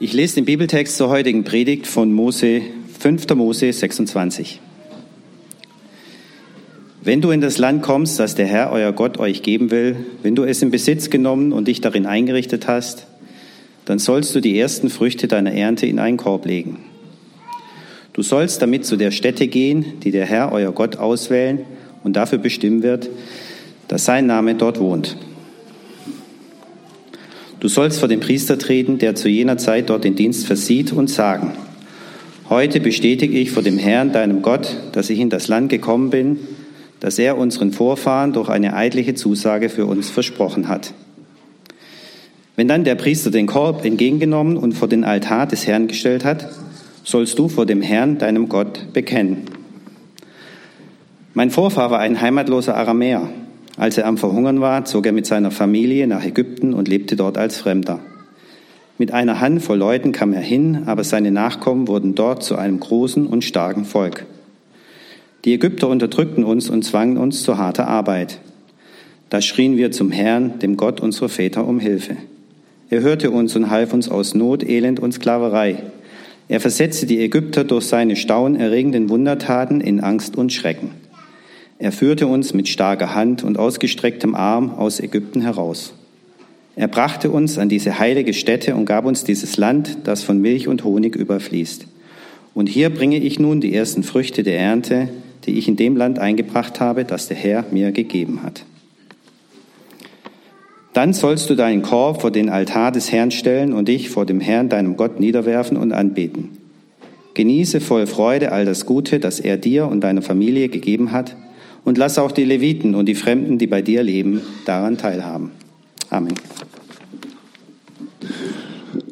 Ich lese den Bibeltext zur heutigen Predigt von Mose, 5. Mose 26. Wenn du in das Land kommst, das der Herr, euer Gott, euch geben will, wenn du es in Besitz genommen und dich darin eingerichtet hast, dann sollst du die ersten Früchte deiner Ernte in einen Korb legen. Du sollst damit zu der Stätte gehen, die der Herr, euer Gott, auswählen und dafür bestimmen wird, dass sein Name dort wohnt. Du sollst vor den Priester treten, der zu jener Zeit dort den Dienst versieht, und sagen, heute bestätige ich vor dem Herrn, deinem Gott, dass ich in das Land gekommen bin, das er unseren Vorfahren durch eine eidliche Zusage für uns versprochen hat. Wenn dann der Priester den Korb entgegengenommen und vor den Altar des Herrn gestellt hat, sollst du vor dem Herrn, deinem Gott, bekennen. Mein Vorfahr war ein heimatloser Aramäer. Als er am Verhungern war, zog er mit seiner Familie nach Ägypten und lebte dort als Fremder. Mit einer Handvoll Leuten kam er hin, aber seine Nachkommen wurden dort zu einem großen und starken Volk. Die Ägypter unterdrückten uns und zwangen uns zu harter Arbeit. Da schrien wir zum Herrn, dem Gott unserer Väter, um Hilfe. Er hörte uns und half uns aus Not, Elend und Sklaverei. Er versetzte die Ägypter durch seine staunerregenden Wundertaten in Angst und Schrecken. Er führte uns mit starker Hand und ausgestrecktem Arm aus Ägypten heraus. Er brachte uns an diese heilige Stätte und gab uns dieses Land, das von Milch und Honig überfließt. Und hier bringe ich nun die ersten Früchte der Ernte, die ich in dem Land eingebracht habe, das der Herr mir gegeben hat. Dann sollst du deinen Korb vor den Altar des Herrn stellen und dich vor dem Herrn, deinem Gott, niederwerfen und anbeten. Genieße voll Freude all das Gute, das er dir und deiner Familie gegeben hat, und lass auch die Leviten und die Fremden, die bei dir leben, daran teilhaben. Amen.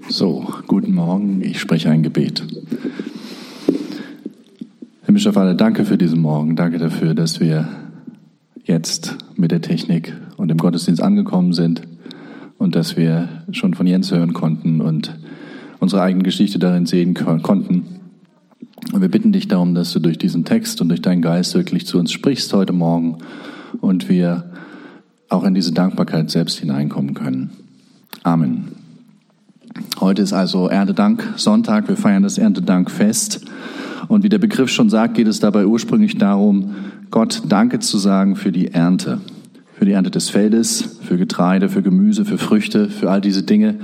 So, guten Morgen, ich spreche ein Gebet. Himmlischer Vater, danke für diesen Morgen, danke dafür, dass wir jetzt mit der Technik und im Gottesdienst angekommen sind und dass wir schon von Jens hören konnten und unsere eigene Geschichte darin sehen konnten. Und wir bitten dich darum, dass du durch diesen Text und durch deinen Geist wirklich zu uns sprichst heute Morgen und wir auch in diese Dankbarkeit selbst hineinkommen können. Amen. Heute ist also Erntedank Sonntag. Wir feiern das Erntedankfest. Und wie der Begriff schon sagt, geht es dabei ursprünglich darum, Gott Danke zu sagen für die Ernte. Für die Ernte des Feldes, für Getreide, für Gemüse, für Früchte, für all diese Dinge,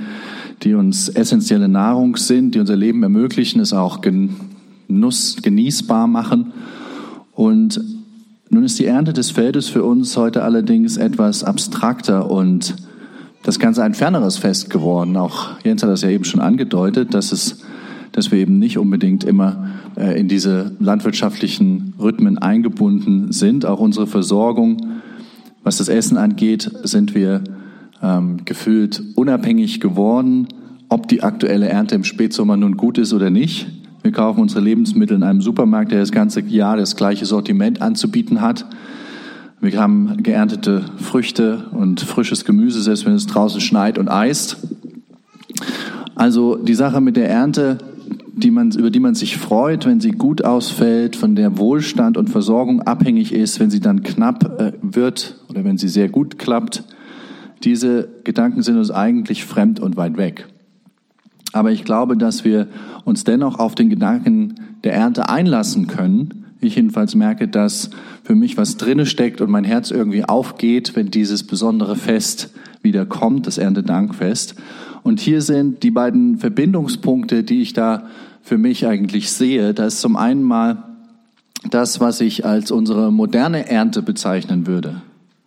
die uns essentielle Nahrung sind, die unser Leben ermöglichen, es auch Nuss genießbar machen. Und nun ist die Ernte des Feldes für uns heute allerdings etwas abstrakter und das Ganze ein ferneres Fest geworden. Auch Jens hat das ja eben schon angedeutet, dass es, dass wir eben nicht unbedingt immer äh, in diese landwirtschaftlichen Rhythmen eingebunden sind. Auch unsere Versorgung, was das Essen angeht, sind wir ähm, gefühlt unabhängig geworden, ob die aktuelle Ernte im Spätsommer nun gut ist oder nicht. Wir kaufen unsere Lebensmittel in einem Supermarkt, der das ganze Jahr das gleiche Sortiment anzubieten hat. Wir haben geerntete Früchte und frisches Gemüse, selbst wenn es draußen schneit und eist. Also die Sache mit der Ernte, die man, über die man sich freut, wenn sie gut ausfällt, von der Wohlstand und Versorgung abhängig ist, wenn sie dann knapp äh, wird oder wenn sie sehr gut klappt, diese Gedanken sind uns eigentlich fremd und weit weg. Aber ich glaube, dass wir uns dennoch auf den Gedanken der Ernte einlassen können. Ich jedenfalls merke, dass für mich was drinne steckt und mein Herz irgendwie aufgeht, wenn dieses besondere Fest wieder kommt, das Erntedankfest. Und hier sind die beiden Verbindungspunkte, die ich da für mich eigentlich sehe. Da ist zum einen mal das, was ich als unsere moderne Ernte bezeichnen würde.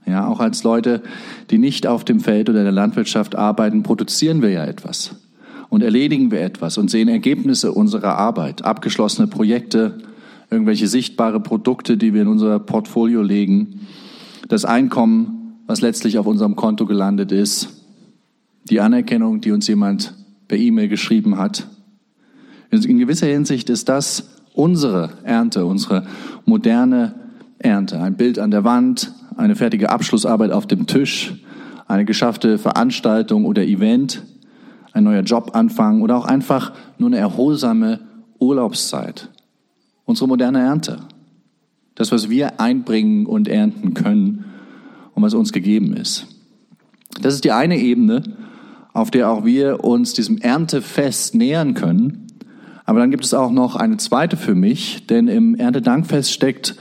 Ja, auch als Leute, die nicht auf dem Feld oder der Landwirtschaft arbeiten, produzieren wir ja etwas und erledigen wir etwas und sehen Ergebnisse unserer Arbeit, abgeschlossene Projekte, irgendwelche sichtbare Produkte, die wir in unser Portfolio legen, das Einkommen, was letztlich auf unserem Konto gelandet ist, die Anerkennung, die uns jemand per E-Mail geschrieben hat. In gewisser Hinsicht ist das unsere Ernte, unsere moderne Ernte. Ein Bild an der Wand, eine fertige Abschlussarbeit auf dem Tisch, eine geschaffte Veranstaltung oder Event, ein neuer Job anfangen oder auch einfach nur eine erholsame Urlaubszeit. Unsere moderne Ernte. Das, was wir einbringen und ernten können und was uns gegeben ist. Das ist die eine Ebene, auf der auch wir uns diesem Erntefest nähern können. Aber dann gibt es auch noch eine zweite für mich, denn im Erntedankfest steckt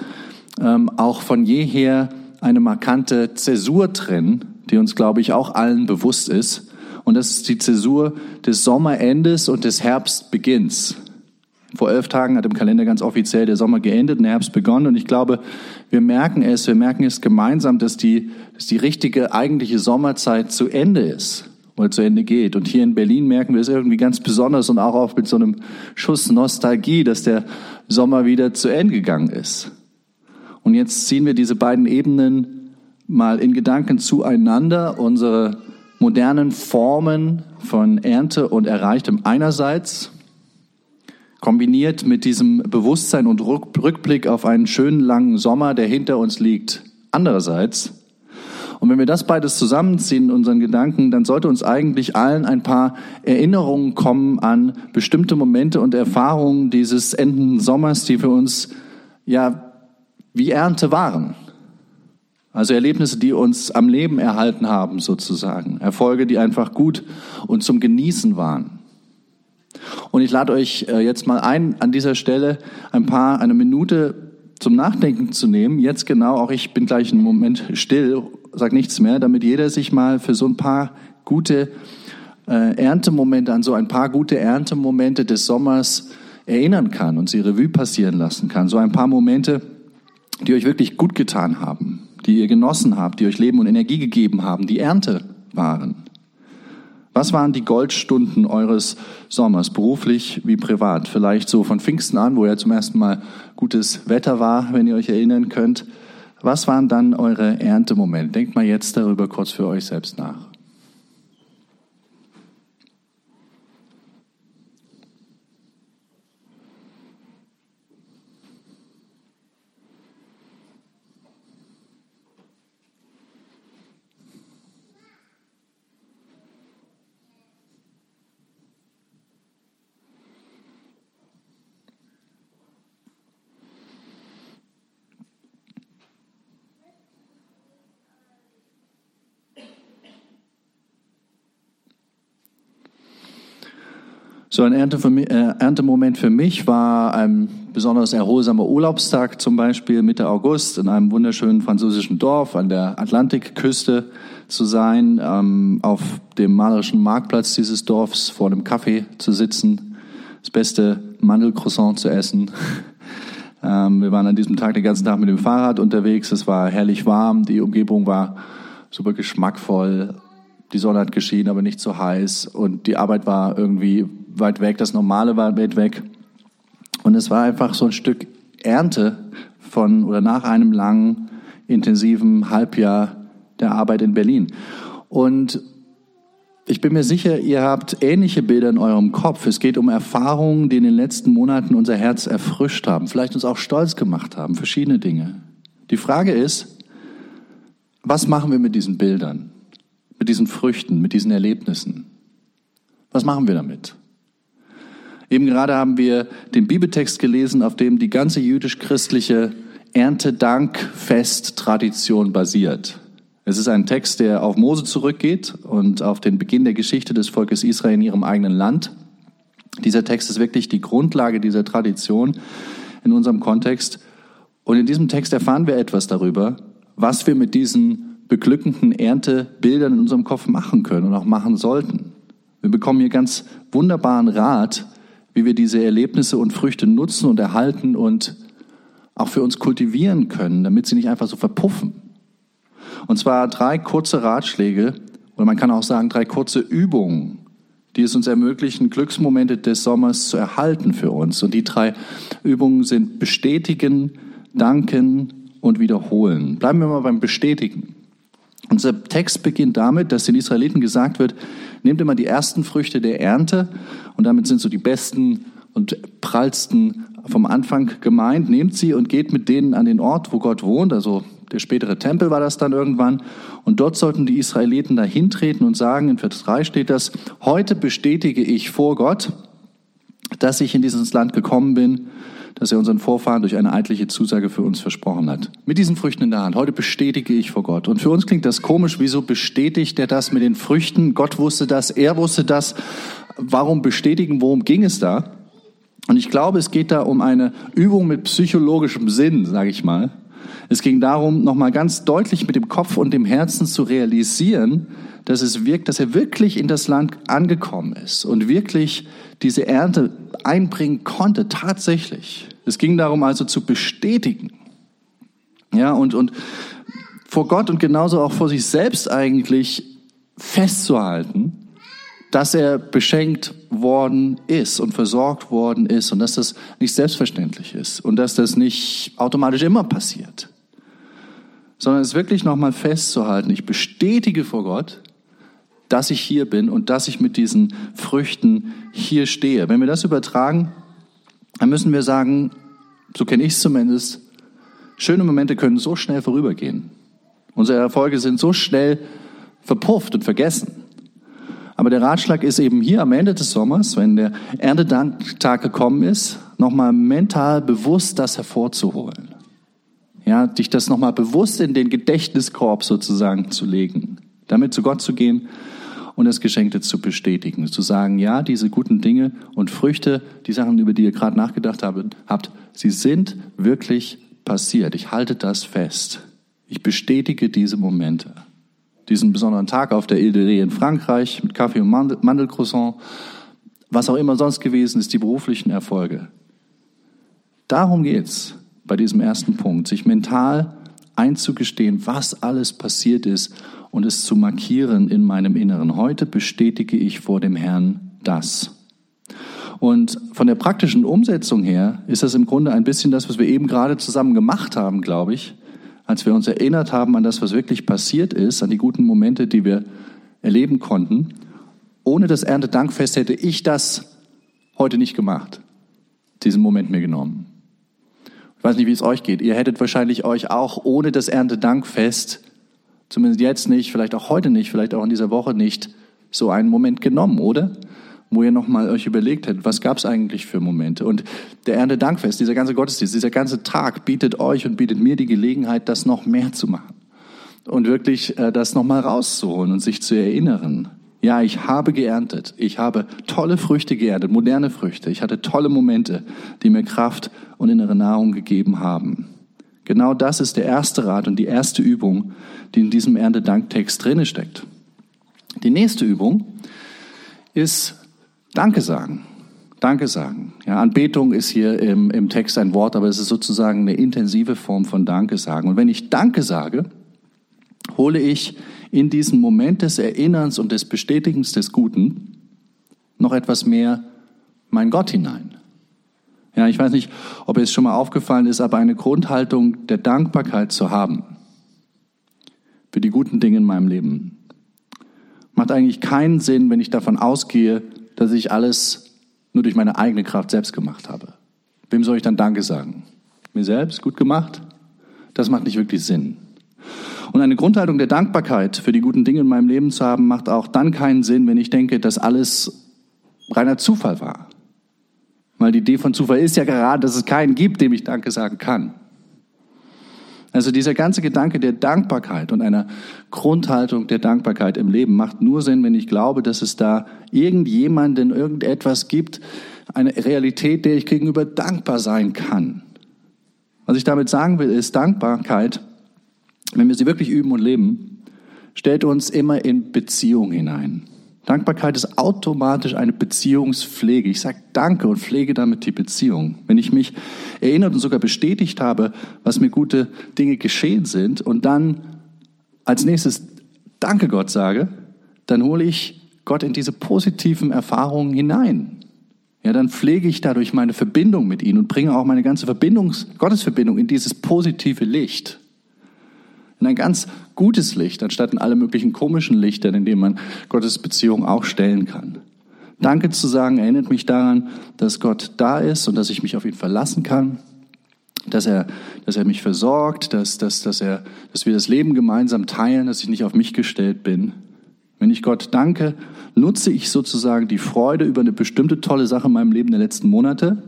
ähm, auch von jeher eine markante Zäsur drin, die uns, glaube ich, auch allen bewusst ist. Und das ist die Zäsur des Sommerendes und des Herbstbeginns. Vor elf Tagen hat im Kalender ganz offiziell der Sommer geendet und der Herbst begonnen. Und ich glaube, wir merken es, wir merken es gemeinsam, dass die, dass die richtige eigentliche Sommerzeit zu Ende ist oder zu Ende geht. Und hier in Berlin merken wir es irgendwie ganz besonders und auch oft mit so einem Schuss Nostalgie, dass der Sommer wieder zu Ende gegangen ist. Und jetzt ziehen wir diese beiden Ebenen mal in Gedanken zueinander, unsere modernen Formen von Ernte und Erreichtem einerseits kombiniert mit diesem Bewusstsein und Rückblick auf einen schönen langen Sommer, der hinter uns liegt, andererseits. Und wenn wir das beides zusammenziehen in unseren Gedanken, dann sollte uns eigentlich allen ein paar Erinnerungen kommen an bestimmte Momente und Erfahrungen dieses endenden Sommers, die für uns ja wie Ernte waren. Also Erlebnisse, die uns am Leben erhalten haben, sozusagen. Erfolge, die einfach gut und zum Genießen waren. Und ich lade euch äh, jetzt mal ein, an dieser Stelle ein paar, eine Minute zum Nachdenken zu nehmen. Jetzt genau, auch ich bin gleich einen Moment still, sag nichts mehr, damit jeder sich mal für so ein paar gute äh, Erntemomente, an so ein paar gute Erntemomente des Sommers erinnern kann und sie Revue passieren lassen kann. So ein paar Momente, die euch wirklich gut getan haben, die ihr genossen habt, die euch Leben und Energie gegeben haben, die Ernte waren. Was waren die Goldstunden eures Sommers, beruflich wie privat? Vielleicht so von Pfingsten an, wo ja zum ersten Mal gutes Wetter war, wenn ihr euch erinnern könnt. Was waren dann eure Erntemomente? Denkt mal jetzt darüber kurz für euch selbst nach. So ein äh, Erntemoment für mich war ein besonders erholsamer Urlaubstag, zum Beispiel Mitte August in einem wunderschönen französischen Dorf an der Atlantikküste zu sein, ähm, auf dem malerischen Marktplatz dieses Dorfs vor einem Kaffee zu sitzen, das beste Mandelcroissant zu essen. ähm, wir waren an diesem Tag den ganzen Tag mit dem Fahrrad unterwegs. Es war herrlich warm, die Umgebung war super geschmackvoll. Die Sonne hat geschienen, aber nicht so heiß und die Arbeit war irgendwie weit weg, das Normale war weit weg. Und es war einfach so ein Stück Ernte von oder nach einem langen, intensiven Halbjahr der Arbeit in Berlin. Und ich bin mir sicher, ihr habt ähnliche Bilder in eurem Kopf. Es geht um Erfahrungen, die in den letzten Monaten unser Herz erfrischt haben, vielleicht uns auch stolz gemacht haben, verschiedene Dinge. Die Frage ist, was machen wir mit diesen Bildern, mit diesen Früchten, mit diesen Erlebnissen? Was machen wir damit? Eben gerade haben wir den Bibeltext gelesen, auf dem die ganze jüdisch-christliche Erntedankfest-Tradition basiert. Es ist ein Text, der auf Mose zurückgeht und auf den Beginn der Geschichte des Volkes Israel in ihrem eigenen Land. Dieser Text ist wirklich die Grundlage dieser Tradition in unserem Kontext. Und in diesem Text erfahren wir etwas darüber, was wir mit diesen beglückenden Erntebildern in unserem Kopf machen können und auch machen sollten. Wir bekommen hier ganz wunderbaren Rat, wie wir diese Erlebnisse und Früchte nutzen und erhalten und auch für uns kultivieren können, damit sie nicht einfach so verpuffen. Und zwar drei kurze Ratschläge, oder man kann auch sagen drei kurze Übungen, die es uns ermöglichen, Glücksmomente des Sommers zu erhalten für uns. Und die drei Übungen sind bestätigen, danken und wiederholen. Bleiben wir mal beim Bestätigen. Unser Text beginnt damit, dass den Israeliten gesagt wird, nehmt immer die ersten Früchte der Ernte und damit sind so die besten und prallsten vom Anfang gemeint. Nehmt sie und geht mit denen an den Ort, wo Gott wohnt, also der spätere Tempel war das dann irgendwann. Und dort sollten die Israeliten da hintreten und sagen, in Vers 3 steht das, heute bestätige ich vor Gott, dass ich in dieses Land gekommen bin, das er unseren Vorfahren durch eine eidliche Zusage für uns versprochen hat. Mit diesen Früchten in der Hand. Heute bestätige ich vor Gott. Und für uns klingt das komisch. Wieso bestätigt er das mit den Früchten? Gott wusste das, er wusste das. Warum bestätigen? Worum ging es da? Und ich glaube, es geht da um eine Übung mit psychologischem Sinn, sage ich mal. Es ging darum, nochmal ganz deutlich mit dem Kopf und dem Herzen zu realisieren, dass es wirkt, dass er wirklich in das Land angekommen ist und wirklich diese Ernte einbringen konnte, tatsächlich. Es ging darum also zu bestätigen. Ja, und, und vor Gott und genauso auch vor sich selbst eigentlich festzuhalten, dass er beschenkt worden ist und versorgt worden ist und dass das nicht selbstverständlich ist und dass das nicht automatisch immer passiert, sondern es wirklich nochmal festzuhalten. Ich bestätige vor Gott, dass ich hier bin und dass ich mit diesen Früchten hier stehe. Wenn wir das übertragen, dann müssen wir sagen, so kenne ich es zumindest, schöne Momente können so schnell vorübergehen. Unsere Erfolge sind so schnell verpufft und vergessen. Aber der Ratschlag ist eben hier am Ende des Sommers, wenn der Erntedanktag gekommen ist, nochmal mental bewusst das hervorzuholen. Ja, dich das nochmal bewusst in den Gedächtniskorb sozusagen zu legen, damit zu Gott zu gehen und das Geschenkte zu bestätigen. Zu sagen, ja, diese guten Dinge und Früchte, die Sachen, über die ihr gerade nachgedacht habt, sie sind wirklich passiert. Ich halte das fest. Ich bestätige diese Momente. Diesen besonderen Tag auf der Ile de Ré in Frankreich mit Kaffee und Mandelcroissant, was auch immer sonst gewesen ist, die beruflichen Erfolge. Darum geht's bei diesem ersten Punkt, sich mental einzugestehen, was alles passiert ist und es zu markieren in meinem Inneren. Heute bestätige ich vor dem Herrn das. Und von der praktischen Umsetzung her ist das im Grunde ein bisschen das, was wir eben gerade zusammen gemacht haben, glaube ich, als wir uns erinnert haben an das, was wirklich passiert ist, an die guten Momente, die wir erleben konnten. Ohne das Erntedankfest hätte ich das heute nicht gemacht, diesen Moment mir genommen. Ich weiß nicht, wie es euch geht. Ihr hättet wahrscheinlich euch auch ohne das Erntedankfest Zumindest jetzt nicht, vielleicht auch heute nicht, vielleicht auch in dieser Woche nicht so einen Moment genommen, oder? Wo ihr nochmal euch überlegt hättet, was gab es eigentlich für Momente? Und der Erntedankfest, dieser ganze Gottesdienst, dieser ganze Tag bietet euch und bietet mir die Gelegenheit, das noch mehr zu machen. Und wirklich äh, das nochmal rauszuholen und sich zu erinnern. Ja, ich habe geerntet. Ich habe tolle Früchte geerntet, moderne Früchte. Ich hatte tolle Momente, die mir Kraft und innere Nahrung gegeben haben. Genau das ist der erste Rat und die erste Übung, die in diesem Erntedanktext drinne steckt. Die nächste Übung ist Danke sagen. Danke sagen. Ja, Anbetung ist hier im, im Text ein Wort, aber es ist sozusagen eine intensive Form von Danke sagen. Und wenn ich Danke sage, hole ich in diesen Moment des Erinnerns und des Bestätigens des Guten noch etwas mehr mein Gott hinein. Ja, ich weiß nicht, ob es schon mal aufgefallen ist, aber eine Grundhaltung der Dankbarkeit zu haben für die guten Dinge in meinem Leben macht eigentlich keinen Sinn, wenn ich davon ausgehe, dass ich alles nur durch meine eigene Kraft selbst gemacht habe. Wem soll ich dann Danke sagen? Mir selbst? Gut gemacht? Das macht nicht wirklich Sinn. Und eine Grundhaltung der Dankbarkeit für die guten Dinge in meinem Leben zu haben, macht auch dann keinen Sinn, wenn ich denke, dass alles reiner Zufall war. Weil die Idee von Zufall ist ja gerade, dass es keinen gibt, dem ich Danke sagen kann. Also dieser ganze Gedanke der Dankbarkeit und einer Grundhaltung der Dankbarkeit im Leben macht nur Sinn, wenn ich glaube, dass es da irgendjemanden, irgendetwas gibt, eine Realität, der ich gegenüber dankbar sein kann. Was ich damit sagen will, ist Dankbarkeit, wenn wir sie wirklich üben und leben, stellt uns immer in Beziehung hinein. Dankbarkeit ist automatisch eine Beziehungspflege. Ich sage Danke und pflege damit die Beziehung. Wenn ich mich erinnert und sogar bestätigt habe, was mir gute Dinge geschehen sind und dann als nächstes Danke Gott sage, dann hole ich Gott in diese positiven Erfahrungen hinein. Ja, dann pflege ich dadurch meine Verbindung mit ihm und bringe auch meine ganze Verbindungs Gottesverbindung in dieses positive Licht in ein ganz gutes Licht, anstatt in alle möglichen komischen Lichtern, in denen man Gottes Beziehung auch stellen kann. Danke zu sagen erinnert mich daran, dass Gott da ist und dass ich mich auf ihn verlassen kann, dass er, dass er mich versorgt, dass, dass, dass, er, dass wir das Leben gemeinsam teilen, dass ich nicht auf mich gestellt bin. Wenn ich Gott danke, nutze ich sozusagen die Freude über eine bestimmte tolle Sache in meinem Leben der letzten Monate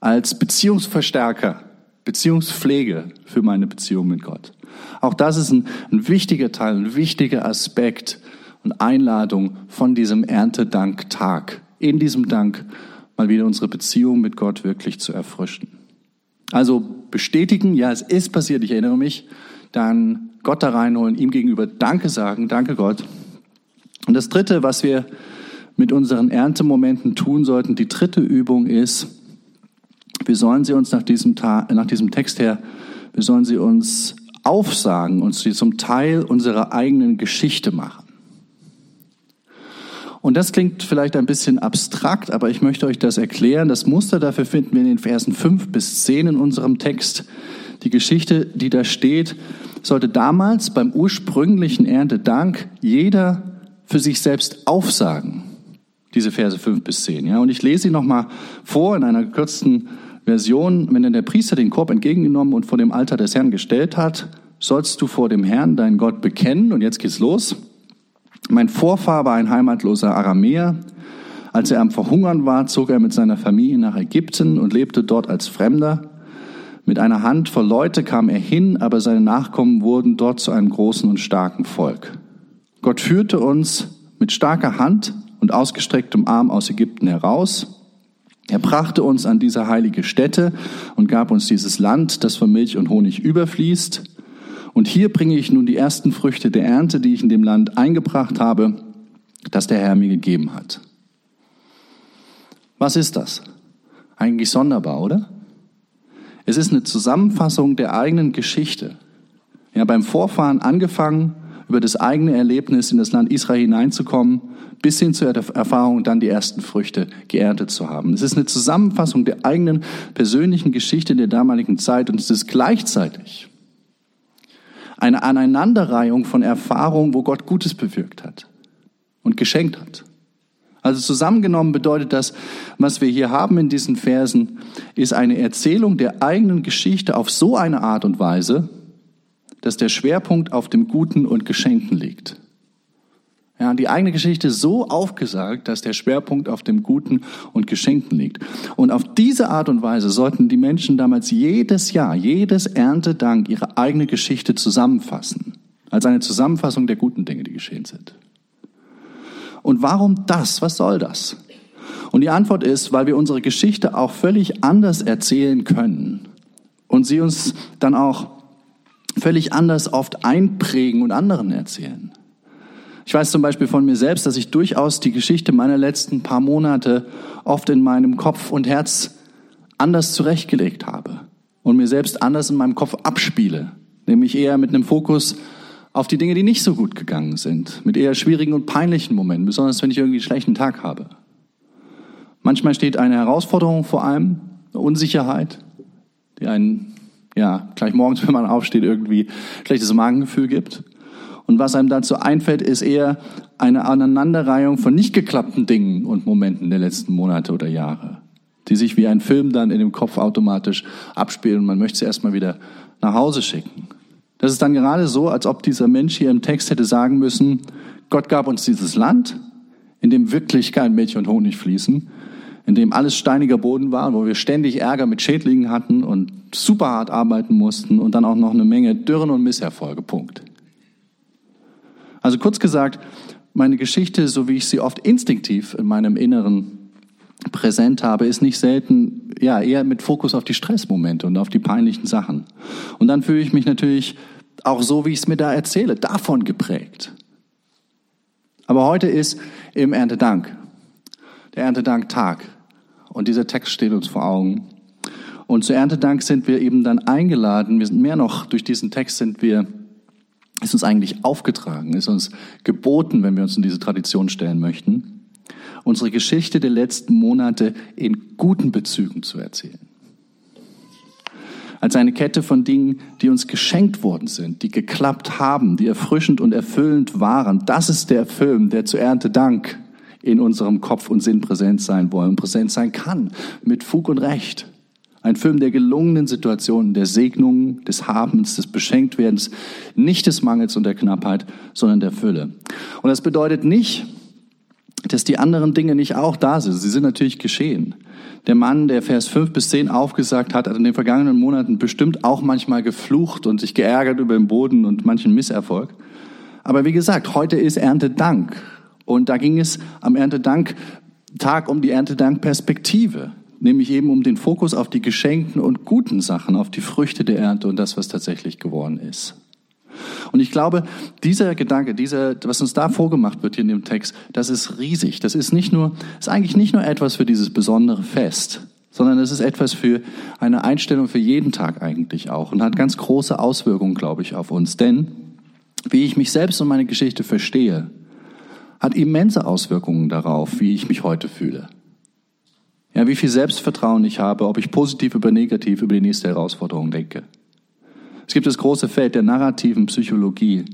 als Beziehungsverstärker, Beziehungspflege für meine Beziehung mit Gott. Auch das ist ein, ein wichtiger Teil, ein wichtiger Aspekt und Einladung von diesem Erntedanktag. In diesem Dank mal wieder unsere Beziehung mit Gott wirklich zu erfrischen. Also bestätigen, ja, es ist passiert, ich erinnere mich, dann Gott da reinholen, ihm gegenüber Danke sagen, danke Gott. Und das Dritte, was wir mit unseren Erntemomenten tun sollten, die dritte Übung ist, wir sollen sie uns nach diesem, nach diesem Text her, wir sollen sie uns aufsagen und sie zum Teil unserer eigenen Geschichte machen. Und das klingt vielleicht ein bisschen abstrakt, aber ich möchte euch das erklären. Das Muster dafür finden wir in den Versen 5 bis 10 in unserem Text. Die Geschichte, die da steht, sollte damals beim ursprünglichen Erntedank jeder für sich selbst aufsagen. Diese Verse 5 bis 10. Ja, und ich lese sie nochmal vor in einer gekürzten Version. Wenn dann der Priester den Korb entgegengenommen und vor dem Altar des Herrn gestellt hat, sollst du vor dem Herrn deinen Gott bekennen. Und jetzt geht's los. Mein Vorfahr war ein heimatloser Aramäer. Als er am Verhungern war, zog er mit seiner Familie nach Ägypten und lebte dort als Fremder. Mit einer Handvoll Leute kam er hin, aber seine Nachkommen wurden dort zu einem großen und starken Volk. Gott führte uns mit starker Hand und ausgestrecktem Arm aus Ägypten heraus. Er brachte uns an diese heilige Stätte und gab uns dieses Land, das von Milch und Honig überfließt. Und hier bringe ich nun die ersten Früchte der Ernte, die ich in dem Land eingebracht habe, das der Herr mir gegeben hat. Was ist das? Eigentlich sonderbar, oder? Es ist eine Zusammenfassung der eigenen Geschichte. Ja, beim Vorfahren angefangen, über das eigene Erlebnis in das Land Israel hineinzukommen, bis hin zur Erfahrung, dann die ersten Früchte geerntet zu haben. Es ist eine Zusammenfassung der eigenen persönlichen Geschichte der damaligen Zeit und es ist gleichzeitig eine Aneinanderreihung von Erfahrungen, wo Gott Gutes bewirkt hat und geschenkt hat. Also zusammengenommen bedeutet das, was wir hier haben in diesen Versen, ist eine Erzählung der eigenen Geschichte auf so eine Art und Weise, dass der Schwerpunkt auf dem Guten und Geschenken liegt. Ja, die eigene Geschichte so aufgesagt, dass der Schwerpunkt auf dem Guten und Geschenken liegt. Und auf diese Art und Weise sollten die Menschen damals jedes Jahr, jedes Erntedank ihre eigene Geschichte zusammenfassen. Als eine Zusammenfassung der guten Dinge, die geschehen sind. Und warum das? Was soll das? Und die Antwort ist, weil wir unsere Geschichte auch völlig anders erzählen können und sie uns dann auch völlig anders oft einprägen und anderen erzählen. Ich weiß zum Beispiel von mir selbst, dass ich durchaus die Geschichte meiner letzten paar Monate oft in meinem Kopf und Herz anders zurechtgelegt habe und mir selbst anders in meinem Kopf abspiele, nämlich eher mit einem Fokus auf die Dinge, die nicht so gut gegangen sind, mit eher schwierigen und peinlichen Momenten, besonders wenn ich irgendwie einen schlechten Tag habe. Manchmal steht eine Herausforderung vor allem, eine Unsicherheit, die einen, ja, gleich morgens, wenn man aufsteht, irgendwie schlechtes Magengefühl gibt. Und was einem dazu einfällt, ist eher eine Aneinanderreihung von nicht geklappten Dingen und Momenten der letzten Monate oder Jahre, die sich wie ein Film dann in dem Kopf automatisch abspielen und man möchte sie erstmal wieder nach Hause schicken. Das ist dann gerade so, als ob dieser Mensch hier im Text hätte sagen müssen, Gott gab uns dieses Land, in dem wirklich kein Milch und Honig fließen, in dem alles steiniger Boden war, wo wir ständig Ärger mit Schädlingen hatten und super hart arbeiten mussten und dann auch noch eine Menge Dürren und Misserfolge. Punkt. Also kurz gesagt, meine Geschichte, so wie ich sie oft instinktiv in meinem Inneren präsent habe, ist nicht selten, ja, eher mit Fokus auf die Stressmomente und auf die peinlichen Sachen. Und dann fühle ich mich natürlich auch so, wie ich es mir da erzähle, davon geprägt. Aber heute ist im Erntedank, der Erntedank-Tag. Und dieser Text steht uns vor Augen. Und zu Erntedank sind wir eben dann eingeladen, wir sind mehr noch, durch diesen Text sind wir ist uns eigentlich aufgetragen, ist uns geboten, wenn wir uns in diese Tradition stellen möchten, unsere Geschichte der letzten Monate in guten Bezügen zu erzählen. Als eine Kette von Dingen, die uns geschenkt worden sind, die geklappt haben, die erfrischend und erfüllend waren. Das ist der Film, der zu Erntedank in unserem Kopf und Sinn präsent sein wollen, präsent sein kann, mit Fug und Recht. Ein Film der gelungenen Situationen, der Segnungen, des Habens, des Beschenktwerdens, nicht des Mangels und der Knappheit, sondern der Fülle. Und das bedeutet nicht, dass die anderen Dinge nicht auch da sind. Sie sind natürlich geschehen. Der Mann, der Vers 5 bis 10 aufgesagt hat, hat in den vergangenen Monaten bestimmt auch manchmal geflucht und sich geärgert über den Boden und manchen Misserfolg. Aber wie gesagt, heute ist Erntedank. Und da ging es am Erntedank Tag um die Erntedank-Perspektive, nämlich eben um den Fokus auf die geschenkten und guten Sachen, auf die Früchte der Ernte und das, was tatsächlich geworden ist. Und ich glaube, dieser Gedanke, dieser, was uns da vorgemacht wird hier in dem Text, das ist riesig. Das ist nicht nur, ist eigentlich nicht nur etwas für dieses besondere Fest, sondern es ist etwas für eine Einstellung für jeden Tag eigentlich auch und hat ganz große Auswirkungen, glaube ich, auf uns. Denn wie ich mich selbst und meine Geschichte verstehe, hat immense Auswirkungen darauf, wie ich mich heute fühle. Ja, wie viel Selbstvertrauen ich habe, ob ich positiv oder negativ über die nächste Herausforderung denke. Es gibt das große Feld der narrativen Psychologie,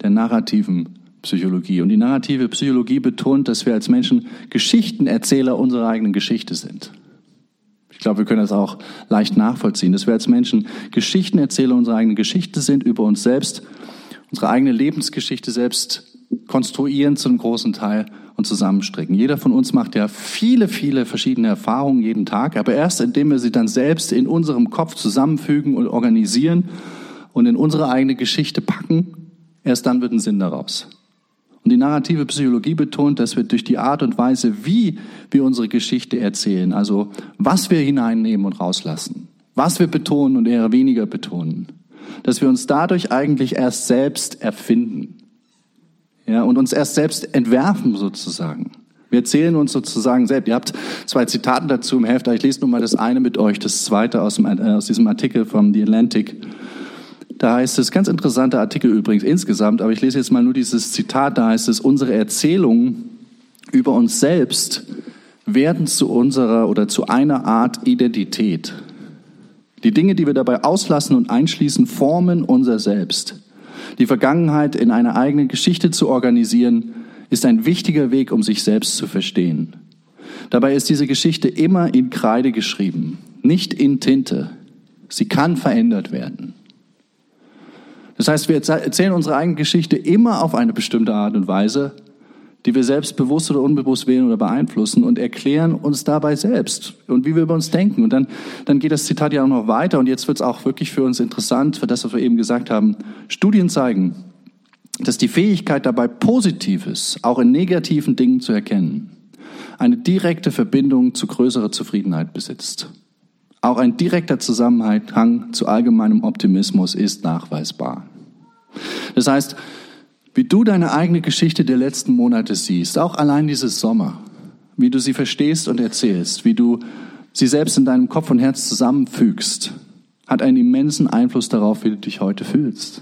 der narrativen Psychologie. Und die narrative Psychologie betont, dass wir als Menschen Geschichtenerzähler unserer eigenen Geschichte sind. Ich glaube, wir können das auch leicht nachvollziehen, dass wir als Menschen Geschichtenerzähler unserer eigenen Geschichte sind, über uns selbst, unsere eigene Lebensgeschichte selbst konstruieren zu einem großen Teil und zusammenstricken. Jeder von uns macht ja viele, viele verschiedene Erfahrungen jeden Tag, aber erst indem wir sie dann selbst in unserem Kopf zusammenfügen und organisieren und in unsere eigene Geschichte packen, erst dann wird ein Sinn daraus. Und die narrative Psychologie betont, dass wir durch die Art und Weise, wie wir unsere Geschichte erzählen, also was wir hineinnehmen und rauslassen, was wir betonen und eher weniger betonen, dass wir uns dadurch eigentlich erst selbst erfinden ja, und uns erst selbst entwerfen sozusagen. Wir erzählen uns sozusagen selbst. Ihr habt zwei Zitate dazu im Heft, ich lese nur mal das eine mit euch, das zweite aus, dem, äh, aus diesem Artikel von The Atlantic. Da heißt es, ganz interessanter Artikel übrigens insgesamt, aber ich lese jetzt mal nur dieses Zitat, da heißt es, unsere Erzählungen über uns selbst werden zu unserer oder zu einer Art Identität. Die Dinge, die wir dabei auslassen und einschließen, formen unser Selbst. Die Vergangenheit in eine eigene Geschichte zu organisieren, ist ein wichtiger Weg, um sich selbst zu verstehen. Dabei ist diese Geschichte immer in Kreide geschrieben, nicht in Tinte. Sie kann verändert werden. Das heißt, wir erzählen unsere eigene Geschichte immer auf eine bestimmte Art und Weise, die wir selbst bewusst oder unbewusst wählen oder beeinflussen und erklären uns dabei selbst und wie wir über uns denken. Und dann, dann geht das Zitat ja auch noch weiter und jetzt wird es auch wirklich für uns interessant, für das, was wir eben gesagt haben. Studien zeigen, dass die Fähigkeit dabei Positives auch in negativen Dingen zu erkennen, eine direkte Verbindung zu größerer Zufriedenheit besitzt. Auch ein direkter Zusammenhang zu allgemeinem Optimismus ist nachweisbar. Das heißt, wie du deine eigene Geschichte der letzten Monate siehst, auch allein dieses Sommer, wie du sie verstehst und erzählst, wie du sie selbst in deinem Kopf und Herz zusammenfügst, hat einen immensen Einfluss darauf, wie du dich heute fühlst.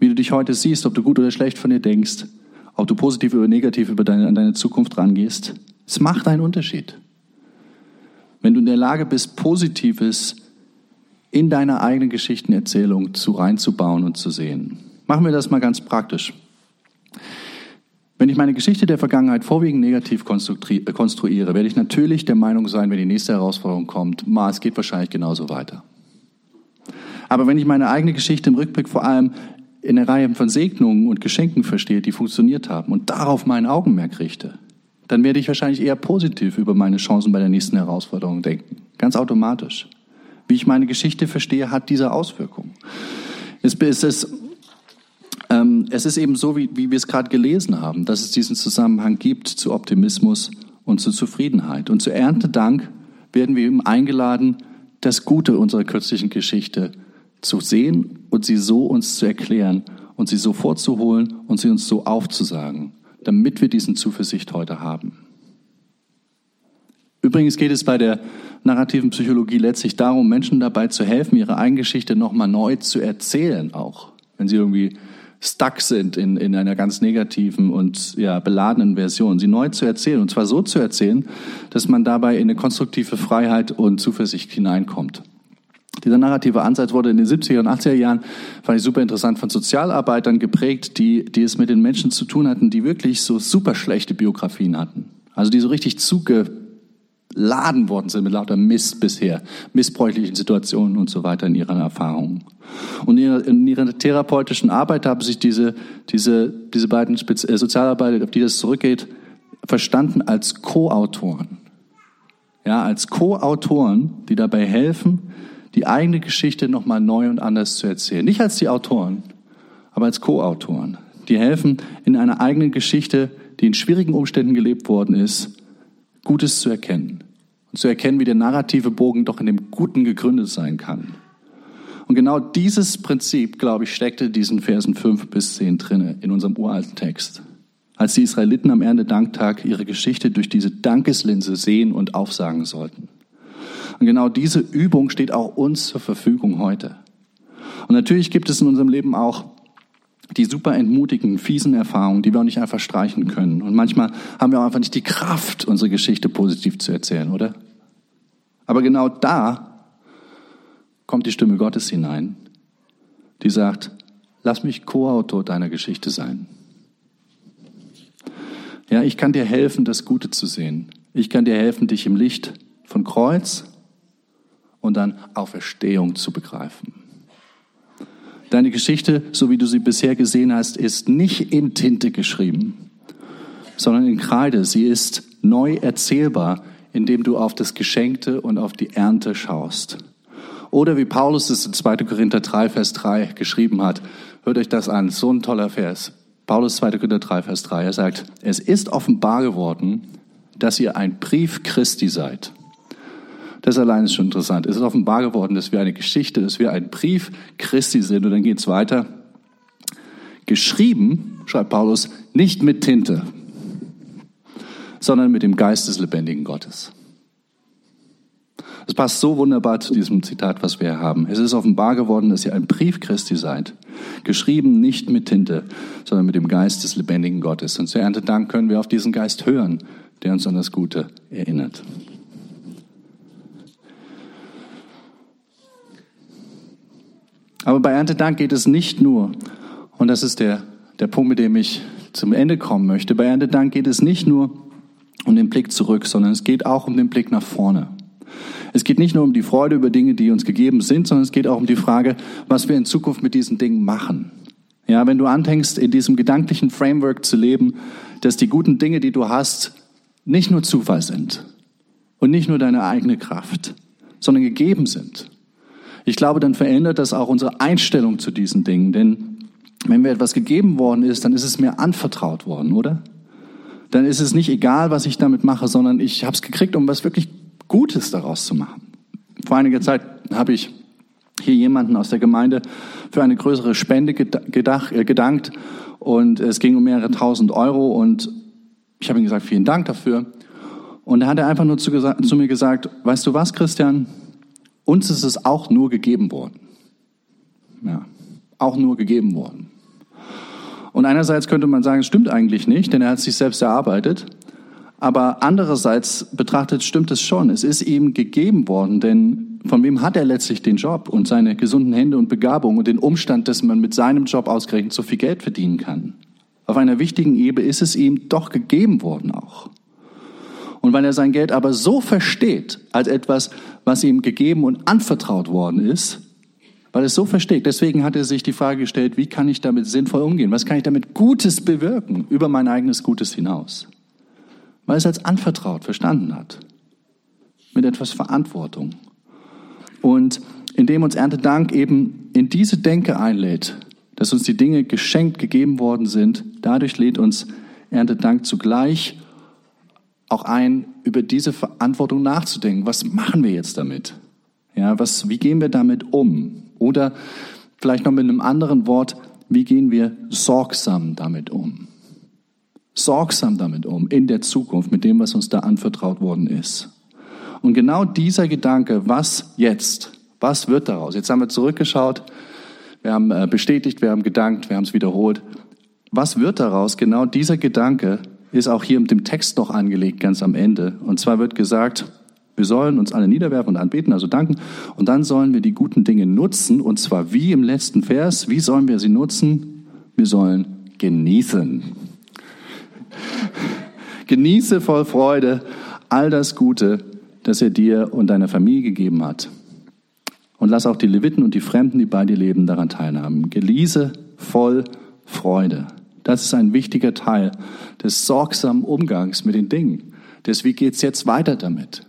Wie du dich heute siehst, ob du gut oder schlecht von dir denkst, ob du positiv oder negativ über deine, an deine Zukunft rangehst. Es macht einen Unterschied. Wenn du in der Lage bist, Positives in deiner eigenen Geschichtenerzählung zu reinzubauen und zu sehen. Machen wir das mal ganz praktisch. Wenn ich meine Geschichte der Vergangenheit vorwiegend negativ konstruiere, werde ich natürlich der Meinung sein, wenn die nächste Herausforderung kommt, ma, es geht wahrscheinlich genauso weiter. Aber wenn ich meine eigene Geschichte im Rückblick vor allem in der Reihe von Segnungen und Geschenken verstehe, die funktioniert haben und darauf mein Augenmerk richte, dann werde ich wahrscheinlich eher positiv über meine Chancen bei der nächsten Herausforderung denken. Ganz automatisch. Wie ich meine Geschichte verstehe, hat diese Auswirkungen. Es ist ähm, es ist eben so, wie, wie wir es gerade gelesen haben, dass es diesen Zusammenhang gibt zu Optimismus und zu Zufriedenheit. Und zu Erntedank werden wir eben eingeladen, das Gute unserer kürzlichen Geschichte zu sehen und sie so uns zu erklären und sie so vorzuholen und sie uns so aufzusagen, damit wir diesen Zuversicht heute haben. Übrigens geht es bei der narrativen Psychologie letztlich darum, Menschen dabei zu helfen, ihre Eigengeschichte nochmal neu zu erzählen, auch wenn sie irgendwie stuck sind in, in einer ganz negativen und ja, beladenen Version, sie neu zu erzählen. Und zwar so zu erzählen, dass man dabei in eine konstruktive Freiheit und Zuversicht hineinkommt. Dieser narrative Ansatz wurde in den 70er und 80er Jahren, fand ich super interessant, von Sozialarbeitern geprägt, die, die es mit den Menschen zu tun hatten, die wirklich so super schlechte Biografien hatten. Also die so richtig zuge beladen worden sind mit lauter Mist bisher, missbräuchlichen Situationen und so weiter in ihren Erfahrungen. Und in ihrer, in ihrer therapeutischen Arbeit haben sich diese, diese, diese beiden Spez äh, Sozialarbeiter, auf die das zurückgeht, verstanden als Co-Autoren. Ja, als Co-Autoren, die dabei helfen, die eigene Geschichte nochmal neu und anders zu erzählen. Nicht als die Autoren, aber als Co-Autoren. Die helfen, in einer eigenen Geschichte, die in schwierigen Umständen gelebt worden ist, Gutes zu erkennen. Zu erkennen, wie der narrative Bogen doch in dem Guten gegründet sein kann. Und genau dieses Prinzip, glaube ich, steckte diesen Versen 5 bis 10 drinne in unserem uralten Text als die Israeliten am Erntedanktag ihre Geschichte durch diese Dankeslinse sehen und aufsagen sollten. Und genau diese Übung steht auch uns zur Verfügung heute. Und natürlich gibt es in unserem Leben auch die super entmutigen, fiesen Erfahrungen, die wir auch nicht einfach streichen können. Und manchmal haben wir auch einfach nicht die Kraft, unsere Geschichte positiv zu erzählen, oder? Aber genau da kommt die Stimme Gottes hinein, die sagt, lass mich Co-Autor deiner Geschichte sein. Ja, ich kann dir helfen, das Gute zu sehen. Ich kann dir helfen, dich im Licht von Kreuz und dann Auferstehung zu begreifen. Deine Geschichte, so wie du sie bisher gesehen hast, ist nicht in Tinte geschrieben, sondern in Kreide. Sie ist neu erzählbar, indem du auf das Geschenkte und auf die Ernte schaust. Oder wie Paulus es in 2. Korinther 3, Vers 3 geschrieben hat. Hört euch das an, so ein toller Vers. Paulus 2. Korinther 3, Vers 3, er sagt, es ist offenbar geworden, dass ihr ein Brief Christi seid. Das allein ist schon interessant. Es ist offenbar geworden, dass wir eine Geschichte, dass wir ein Brief Christi sind. Und dann geht es weiter. Geschrieben, schreibt Paulus, nicht mit Tinte, sondern mit dem Geist des lebendigen Gottes. Das passt so wunderbar zu diesem Zitat, was wir haben. Es ist offenbar geworden, dass ihr ein Brief Christi seid. Geschrieben nicht mit Tinte, sondern mit dem Geist des lebendigen Gottes. Und zur Erntedank können wir auf diesen Geist hören, der uns an das Gute erinnert. Aber bei Erntedank geht es nicht nur, und das ist der, der Punkt, mit dem ich zum Ende kommen möchte, bei Erntedank geht es nicht nur um den Blick zurück, sondern es geht auch um den Blick nach vorne. Es geht nicht nur um die Freude über Dinge, die uns gegeben sind, sondern es geht auch um die Frage, was wir in Zukunft mit diesen Dingen machen. Ja, wenn du anfängst, in diesem gedanklichen Framework zu leben, dass die guten Dinge, die du hast, nicht nur Zufall sind und nicht nur deine eigene Kraft, sondern gegeben sind. Ich glaube, dann verändert das auch unsere Einstellung zu diesen Dingen, denn wenn mir etwas gegeben worden ist, dann ist es mir anvertraut worden, oder? Dann ist es nicht egal, was ich damit mache, sondern ich habe es gekriegt, um was wirklich Gutes daraus zu machen. Vor einiger Zeit habe ich hier jemanden aus der Gemeinde für eine größere Spende gedacht, äh, gedankt und es ging um mehrere tausend Euro und ich habe ihm gesagt, vielen Dank dafür. Und er hat einfach nur zu, zu mir gesagt, weißt du was, Christian, uns ist es auch nur gegeben worden. Ja, auch nur gegeben worden. Und einerseits könnte man sagen, es stimmt eigentlich nicht, denn er hat sich selbst erarbeitet. Aber andererseits betrachtet stimmt es schon. Es ist ihm gegeben worden, denn von wem hat er letztlich den Job und seine gesunden Hände und Begabung und den Umstand, dass man mit seinem Job ausgerechnet so viel Geld verdienen kann? Auf einer wichtigen Ebene ist es ihm doch gegeben worden auch. Und weil er sein Geld aber so versteht als etwas, was ihm gegeben und anvertraut worden ist, weil er es so versteht, deswegen hat er sich die Frage gestellt, wie kann ich damit sinnvoll umgehen? Was kann ich damit Gutes bewirken über mein eigenes Gutes hinaus? weil es als anvertraut verstanden hat. Mit etwas Verantwortung. Und indem uns Erntedank eben in diese Denke einlädt, dass uns die Dinge geschenkt gegeben worden sind, dadurch lädt uns Erntedank zugleich auch ein, über diese Verantwortung nachzudenken. Was machen wir jetzt damit? Ja, was, wie gehen wir damit um? Oder vielleicht noch mit einem anderen Wort, wie gehen wir sorgsam damit um? sorgsam damit um in der Zukunft, mit dem, was uns da anvertraut worden ist. Und genau dieser Gedanke, was jetzt, was wird daraus? Jetzt haben wir zurückgeschaut, wir haben äh, bestätigt, wir haben gedankt, wir haben es wiederholt. Was wird daraus? Genau dieser Gedanke ist auch hier mit dem Text noch angelegt, ganz am Ende. Und zwar wird gesagt, wir sollen uns alle niederwerfen und anbeten, also danken. Und dann sollen wir die guten Dinge nutzen. Und zwar wie im letzten Vers. Wie sollen wir sie nutzen? Wir sollen genießen. Genieße voll Freude all das Gute, das er dir und deiner Familie gegeben hat. Und lass auch die Leviten und die Fremden, die bei dir leben, daran teilhaben. Genieße voll Freude Das ist ein wichtiger Teil des sorgsamen Umgangs mit den Dingen. Des, wie geht's jetzt weiter damit?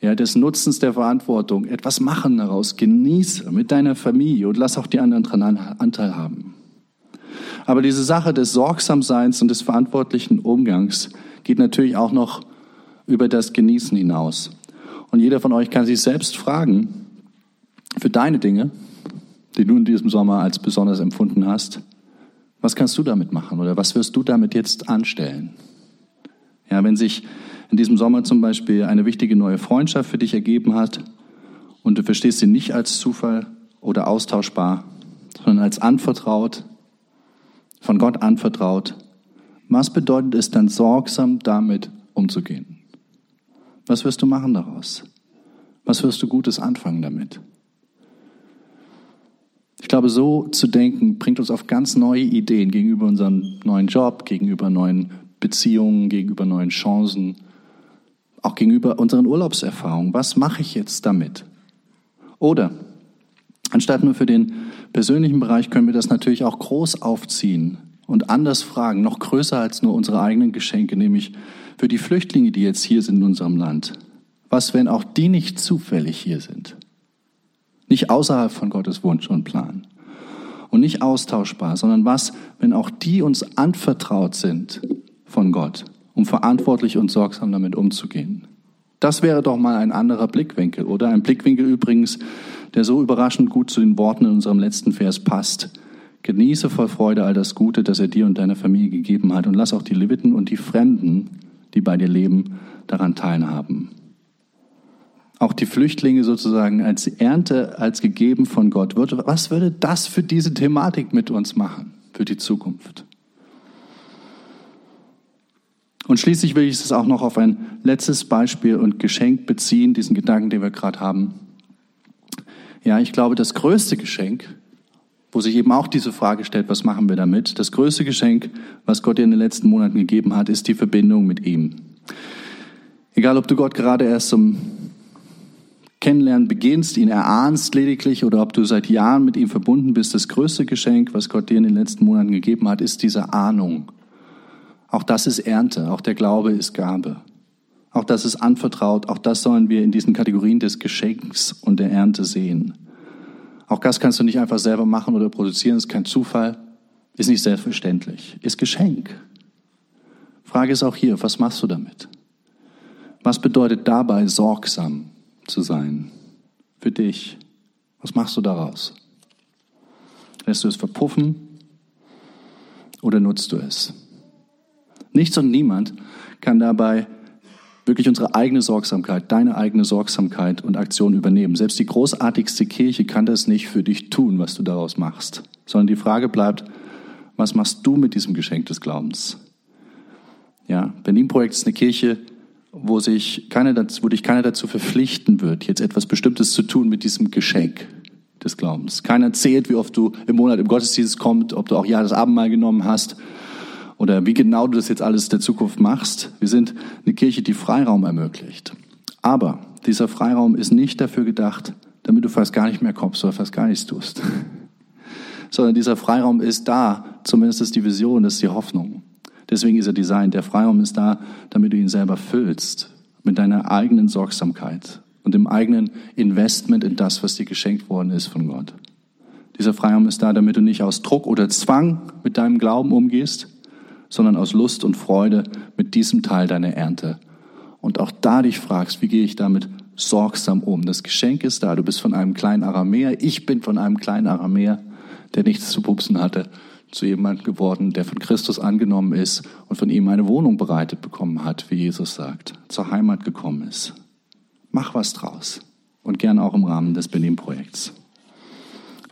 Ja, des Nutzens der Verantwortung, etwas machen daraus, genieße mit deiner Familie und lass auch die anderen daran Anteil haben. Aber diese Sache des Sorgsamseins und des verantwortlichen Umgangs geht natürlich auch noch über das Genießen hinaus. Und jeder von euch kann sich selbst fragen, für deine Dinge, die du in diesem Sommer als besonders empfunden hast, was kannst du damit machen oder was wirst du damit jetzt anstellen? Ja, wenn sich in diesem Sommer zum Beispiel eine wichtige neue Freundschaft für dich ergeben hat und du verstehst sie nicht als Zufall oder austauschbar, sondern als anvertraut, von Gott anvertraut, was bedeutet es dann sorgsam damit umzugehen? Was wirst du machen daraus? Was wirst du Gutes anfangen damit? Ich glaube, so zu denken bringt uns auf ganz neue Ideen gegenüber unserem neuen Job, gegenüber neuen Beziehungen, gegenüber neuen Chancen, auch gegenüber unseren Urlaubserfahrungen. Was mache ich jetzt damit? Oder anstatt nur für den persönlichen Bereich können wir das natürlich auch groß aufziehen und anders fragen, noch größer als nur unsere eigenen Geschenke, nämlich für die Flüchtlinge, die jetzt hier sind in unserem Land. Was, wenn auch die nicht zufällig hier sind? Nicht außerhalb von Gottes Wunsch und Plan. Und nicht austauschbar, sondern was, wenn auch die uns anvertraut sind von Gott, um verantwortlich und sorgsam damit umzugehen. Das wäre doch mal ein anderer Blickwinkel, oder? Ein Blickwinkel übrigens, der so überraschend gut zu den Worten in unserem letzten Vers passt. Genieße voll Freude all das Gute, das er dir und deiner Familie gegeben hat, und lass auch die Leviten und die Fremden, die bei dir leben, daran teilhaben auch die Flüchtlinge sozusagen als Ernte, als gegeben von Gott. Was würde das für diese Thematik mit uns machen, für die Zukunft? Und schließlich will ich es auch noch auf ein letztes Beispiel und Geschenk beziehen, diesen Gedanken, den wir gerade haben. Ja, ich glaube, das größte Geschenk, wo sich eben auch diese Frage stellt, was machen wir damit? Das größte Geschenk, was Gott dir in den letzten Monaten gegeben hat, ist die Verbindung mit ihm. Egal, ob du Gott gerade erst zum Kennenlernen beginnst, ihn erahnst lediglich oder ob du seit Jahren mit ihm verbunden bist, das größte Geschenk, was Gott dir in den letzten Monaten gegeben hat, ist diese Ahnung. Auch das ist Ernte, auch der Glaube ist Gabe. Auch das ist anvertraut, auch das sollen wir in diesen Kategorien des Geschenks und der Ernte sehen. Auch das kannst du nicht einfach selber machen oder produzieren, ist kein Zufall, ist nicht selbstverständlich, ist Geschenk. Frage ist auch hier, was machst du damit? Was bedeutet dabei sorgsam? zu sein. Für dich. Was machst du daraus? Lässt du es verpuffen oder nutzt du es? Nichts und niemand kann dabei wirklich unsere eigene Sorgsamkeit, deine eigene Sorgsamkeit und Aktion übernehmen. Selbst die großartigste Kirche kann das nicht für dich tun, was du daraus machst, sondern die Frage bleibt, was machst du mit diesem Geschenk des Glaubens? Ja, Berlin-Projekt ist eine Kirche, wo, sich keiner, wo dich keiner dazu verpflichten wird, jetzt etwas Bestimmtes zu tun mit diesem Geschenk des Glaubens. Keiner zählt, wie oft du im Monat im Gottesdienst kommst, ob du auch ja das Abendmahl genommen hast oder wie genau du das jetzt alles der Zukunft machst. Wir sind eine Kirche, die Freiraum ermöglicht. Aber dieser Freiraum ist nicht dafür gedacht, damit du fast gar nicht mehr kommst oder fast gar nichts tust. Sondern dieser Freiraum ist da, zumindest ist die Vision, ist die Hoffnung. Deswegen ist er designt. Der Freiraum ist da, damit du ihn selber füllst mit deiner eigenen Sorgsamkeit und dem eigenen Investment in das, was dir geschenkt worden ist von Gott. Dieser Freiraum ist da, damit du nicht aus Druck oder Zwang mit deinem Glauben umgehst, sondern aus Lust und Freude mit diesem Teil deiner Ernte. Und auch da dich fragst, wie gehe ich damit sorgsam um? Das Geschenk ist da. Du bist von einem kleinen Aramäer. Ich bin von einem kleinen Aramäer, der nichts zu pupsen hatte zu jemandem geworden, der von Christus angenommen ist und von ihm eine Wohnung bereitet bekommen hat, wie Jesus sagt, zur Heimat gekommen ist. Mach was draus und gern auch im Rahmen des Berlin-Projekts.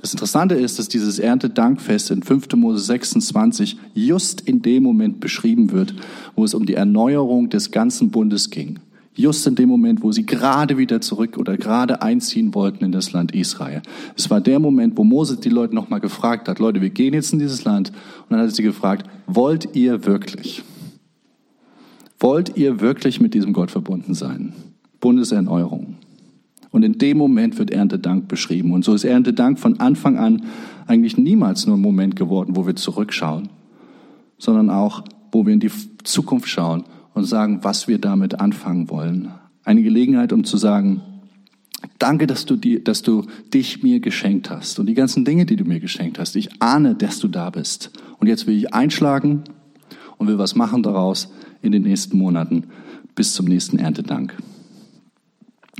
Das Interessante ist, dass dieses Erntedankfest in 5. Mose 26 just in dem Moment beschrieben wird, wo es um die Erneuerung des ganzen Bundes ging just in dem Moment, wo sie gerade wieder zurück oder gerade einziehen wollten in das Land Israel. Es war der Moment, wo Mose die Leute nochmal gefragt hat, Leute, wir gehen jetzt in dieses Land. Und dann hat er sie gefragt, wollt ihr wirklich? Wollt ihr wirklich mit diesem Gott verbunden sein? Bundeserneuerung. Und in dem Moment wird Erntedank beschrieben. Und so ist Erntedank von Anfang an eigentlich niemals nur ein Moment geworden, wo wir zurückschauen, sondern auch, wo wir in die Zukunft schauen und sagen, was wir damit anfangen wollen. Eine Gelegenheit, um zu sagen, danke, dass du, die, dass du dich mir geschenkt hast und die ganzen Dinge, die du mir geschenkt hast. Ich ahne, dass du da bist. Und jetzt will ich einschlagen und will was machen daraus in den nächsten Monaten bis zum nächsten Erntedank.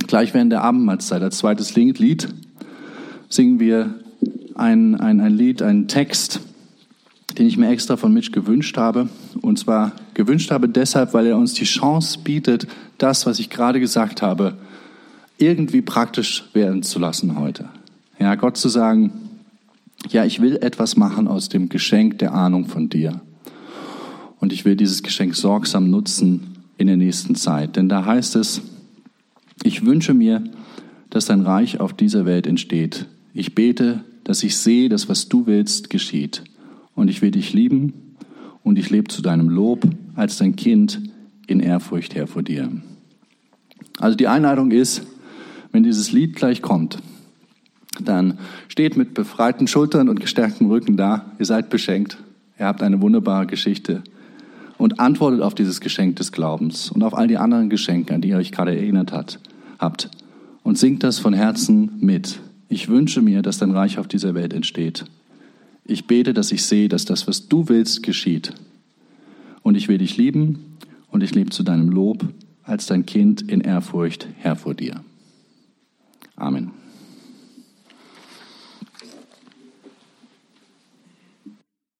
Gleich während der Abendmahlzeit als zweites Lied singen wir ein, ein, ein Lied, einen Text, den ich mir extra von Mitch gewünscht habe. Und zwar gewünscht habe deshalb, weil er uns die Chance bietet, das, was ich gerade gesagt habe, irgendwie praktisch werden zu lassen heute. Ja, Gott zu sagen, ja, ich will etwas machen aus dem Geschenk der Ahnung von dir. Und ich will dieses Geschenk sorgsam nutzen in der nächsten Zeit. Denn da heißt es, ich wünsche mir, dass dein Reich auf dieser Welt entsteht. Ich bete, dass ich sehe, dass was du willst, geschieht. Und ich will dich lieben und ich lebe zu deinem Lob als dein Kind in Ehrfurcht her vor dir. Also die Einladung ist, wenn dieses Lied gleich kommt, dann steht mit befreiten Schultern und gestärktem Rücken da, ihr seid beschenkt, ihr habt eine wunderbare Geschichte und antwortet auf dieses Geschenk des Glaubens und auf all die anderen Geschenke, an die ihr euch gerade erinnert hat, habt und singt das von Herzen mit. Ich wünsche mir, dass dein Reich auf dieser Welt entsteht. Ich bete, dass ich sehe, dass das, was du willst, geschieht. Und ich will dich lieben und ich lebe zu deinem Lob als dein Kind in Ehrfurcht Herr vor dir. Amen.